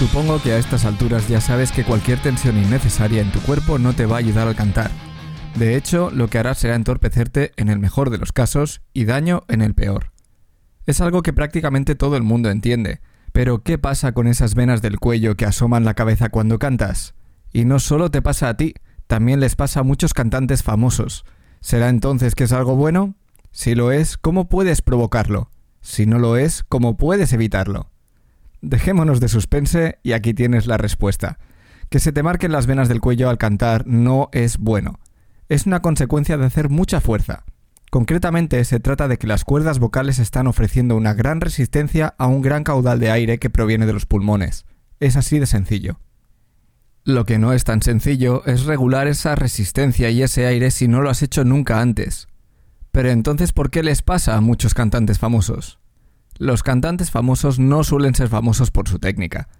Supongo que a estas alturas ya sabes que cualquier tensión innecesaria en tu cuerpo no te va a ayudar al cantar. De hecho, lo que hará será entorpecerte en el mejor de los casos y daño en el peor. Es algo que prácticamente todo el mundo entiende, pero ¿qué pasa con esas venas del cuello que asoman la cabeza cuando cantas? Y no solo te pasa a ti, también les pasa a muchos cantantes famosos. ¿Será entonces que es algo bueno? Si lo es, ¿cómo puedes provocarlo? Si no lo es, ¿cómo puedes evitarlo? Dejémonos de suspense y aquí tienes la respuesta. Que se te marquen las venas del cuello al cantar no es bueno. Es una consecuencia de hacer mucha fuerza. Concretamente se trata de que las cuerdas vocales están ofreciendo una gran resistencia a un gran caudal de aire que proviene de los pulmones. Es así de sencillo. Lo que no es tan sencillo es regular esa resistencia y ese aire si no lo has hecho nunca antes. Pero entonces, ¿por qué les pasa a muchos cantantes famosos? Los cantantes famosos no suelen ser famosos por su técnica.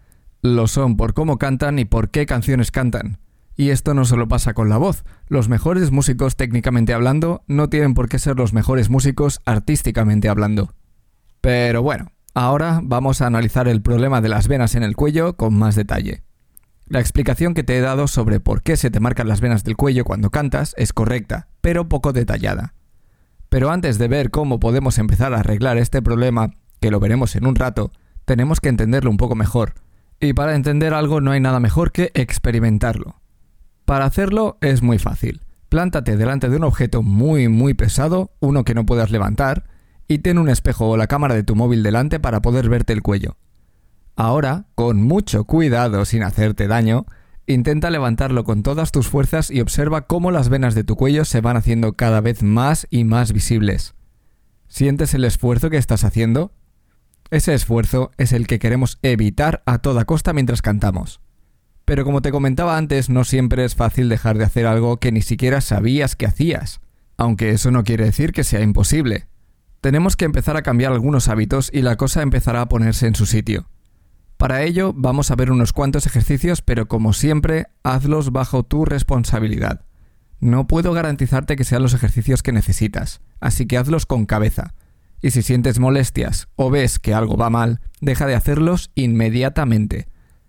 Lo son por cómo cantan y por qué canciones cantan. Y esto no solo pasa con la voz. Los mejores músicos técnicamente hablando no tienen por qué ser los mejores músicos artísticamente hablando. Pero bueno, ahora vamos a analizar el problema de las venas en el cuello con más detalle. La explicación que te he dado sobre por qué se te marcan las venas del cuello cuando cantas es correcta, pero poco detallada. Pero antes de ver cómo podemos empezar a arreglar este problema, que lo veremos en un rato, tenemos que entenderlo un poco mejor. Y para entender algo no hay nada mejor que experimentarlo. Para hacerlo es muy fácil. Plántate delante de un objeto muy muy pesado, uno que no puedas levantar, y ten un espejo o la cámara de tu móvil delante para poder verte el cuello. Ahora, con mucho cuidado sin hacerte daño, intenta levantarlo con todas tus fuerzas y observa cómo las venas de tu cuello se van haciendo cada vez más y más visibles. ¿Sientes el esfuerzo que estás haciendo? Ese esfuerzo es el que queremos evitar a toda costa mientras cantamos. Pero como te comentaba antes, no siempre es fácil dejar de hacer algo que ni siquiera sabías que hacías, aunque eso no quiere decir que sea imposible. Tenemos que empezar a cambiar algunos hábitos y la cosa empezará a ponerse en su sitio. Para ello vamos a ver unos cuantos ejercicios, pero como siempre, hazlos bajo tu responsabilidad. No puedo garantizarte que sean los ejercicios que necesitas, así que hazlos con cabeza y si sientes molestias o ves que algo va mal, deja de hacerlos inmediatamente.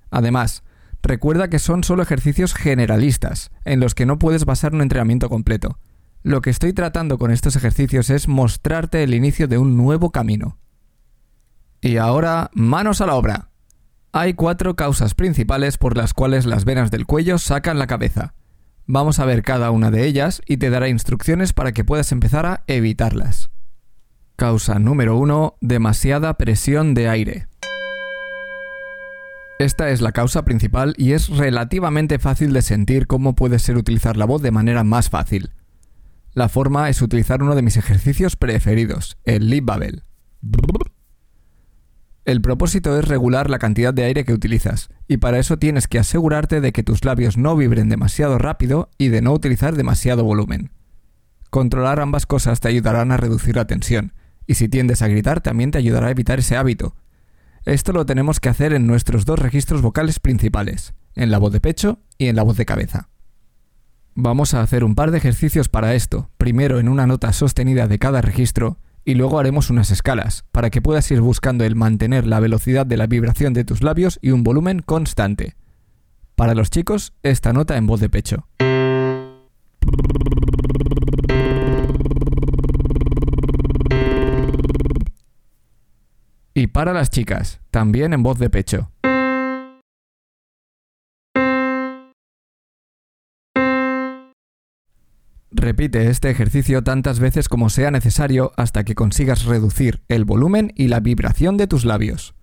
Además, recuerda que son solo ejercicios generalistas, en los que no puedes basar un entrenamiento completo. Lo que estoy tratando con estos ejercicios es mostrarte el inicio de un nuevo camino. Y ahora, manos a la obra. Hay cuatro causas principales por las cuales las venas del cuello sacan la cabeza. Vamos a ver cada una de ellas y te dará instrucciones para que puedas empezar a evitarlas. Causa número 1. Demasiada presión de aire. Esta es la causa principal y es relativamente fácil de sentir cómo puede ser utilizar la voz de manera más fácil. La forma es utilizar uno de mis ejercicios preferidos, el lip bubble. El propósito es regular la cantidad de aire que utilizas, y para eso tienes que asegurarte de que tus labios no vibren demasiado rápido y de no utilizar demasiado volumen. Controlar ambas cosas te ayudarán a reducir la tensión, y si tiendes a gritar también te ayudará a evitar ese hábito. Esto lo tenemos que hacer en nuestros dos registros vocales principales, en la voz de pecho y en la voz de cabeza. Vamos a hacer un par de ejercicios para esto, primero en una nota sostenida de cada registro y luego haremos unas escalas, para que puedas ir buscando el mantener la velocidad de la vibración de tus labios y un volumen constante. Para los chicos, esta nota en voz de pecho. Y para las chicas, también en voz de pecho. Repite este ejercicio tantas veces como sea necesario hasta que consigas reducir el volumen y la vibración de tus labios.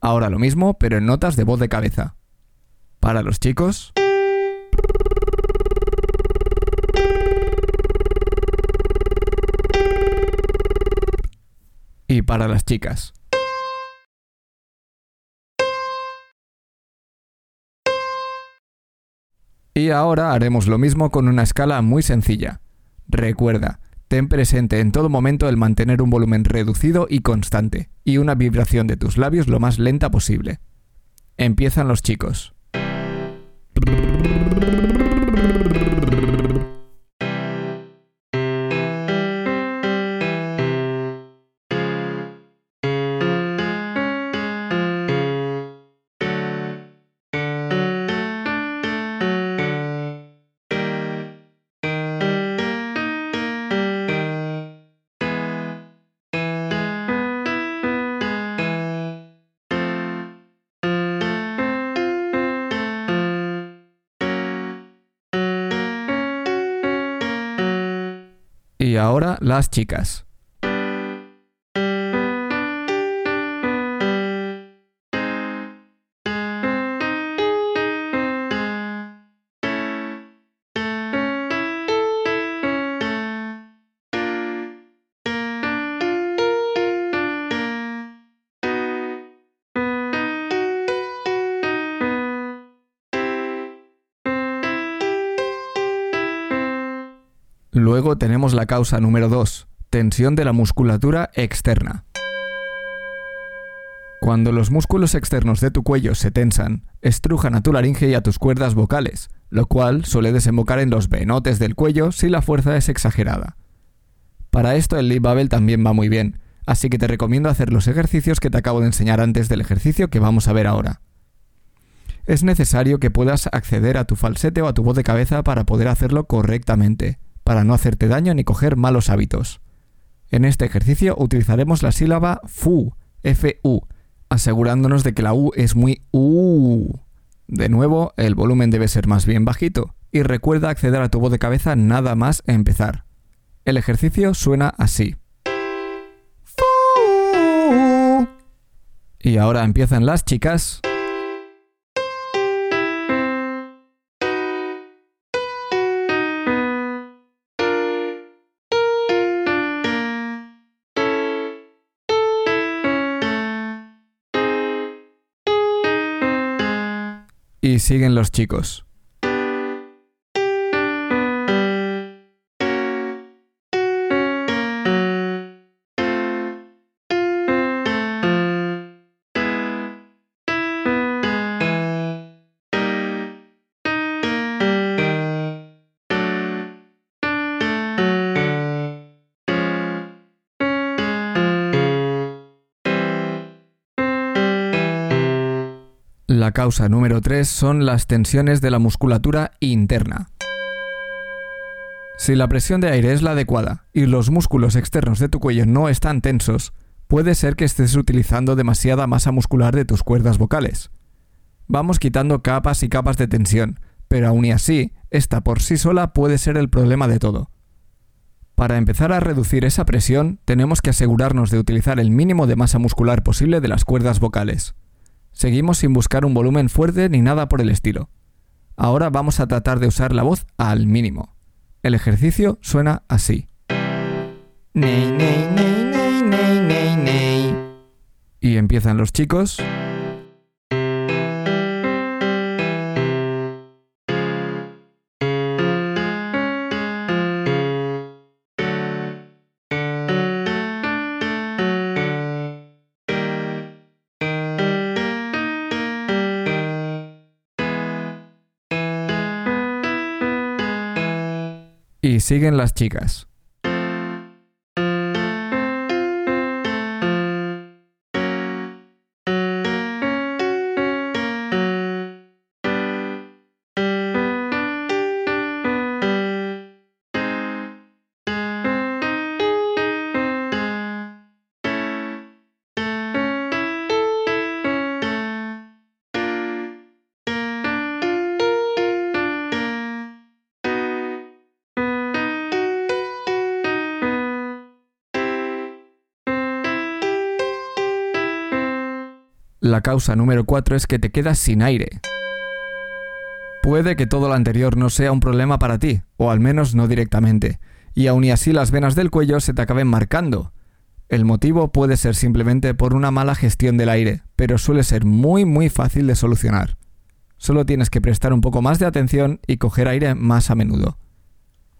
Ahora lo mismo, pero en notas de voz de cabeza. Para los chicos... y para las chicas. Y ahora haremos lo mismo con una escala muy sencilla. Recuerda, ten presente en todo momento el mantener un volumen reducido y constante, y una vibración de tus labios lo más lenta posible. Empiezan los chicos. Y ahora las chicas. Luego tenemos la causa número 2, tensión de la musculatura externa. Cuando los músculos externos de tu cuello se tensan, estrujan a tu laringe y a tus cuerdas vocales, lo cual suele desembocar en los venotes del cuello si la fuerza es exagerada. Para esto el lip babel también va muy bien, así que te recomiendo hacer los ejercicios que te acabo de enseñar antes del ejercicio que vamos a ver ahora. Es necesario que puedas acceder a tu falsete o a tu voz de cabeza para poder hacerlo correctamente para no hacerte daño ni coger malos hábitos. En este ejercicio utilizaremos la sílaba FU, F-U, asegurándonos de que la U es muy U. De nuevo, el volumen debe ser más bien bajito, y recuerda acceder a tu voz de cabeza nada más empezar. El ejercicio suena así. Y ahora empiezan las chicas. Siguen los chicos. La causa número 3 son las tensiones de la musculatura interna. Si la presión de aire es la adecuada y los músculos externos de tu cuello no están tensos, puede ser que estés utilizando demasiada masa muscular de tus cuerdas vocales. Vamos quitando capas y capas de tensión, pero aún y así, esta por sí sola puede ser el problema de todo. Para empezar a reducir esa presión, tenemos que asegurarnos de utilizar el mínimo de masa muscular posible de las cuerdas vocales. Seguimos sin buscar un volumen fuerte ni nada por el estilo. Ahora vamos a tratar de usar la voz al mínimo. El ejercicio suena así. Y empiezan los chicos. Siguen las chicas. La causa número 4 es que te quedas sin aire. Puede que todo lo anterior no sea un problema para ti, o al menos no directamente, y aun y así las venas del cuello se te acaben marcando. El motivo puede ser simplemente por una mala gestión del aire, pero suele ser muy muy fácil de solucionar. Solo tienes que prestar un poco más de atención y coger aire más a menudo.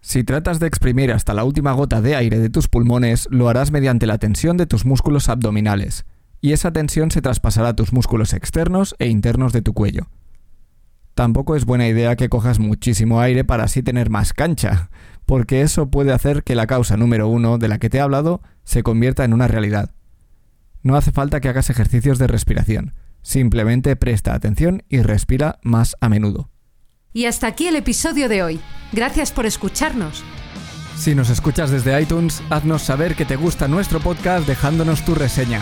Si tratas de exprimir hasta la última gota de aire de tus pulmones, lo harás mediante la tensión de tus músculos abdominales, y esa tensión se traspasará a tus músculos externos e internos de tu cuello. Tampoco es buena idea que cojas muchísimo aire para así tener más cancha, porque eso puede hacer que la causa número uno de la que te he hablado se convierta en una realidad. No hace falta que hagas ejercicios de respiración, simplemente presta atención y respira más a menudo. Y hasta aquí el episodio de hoy. Gracias por escucharnos. Si nos escuchas desde iTunes, haznos saber que te gusta nuestro podcast dejándonos tu reseña.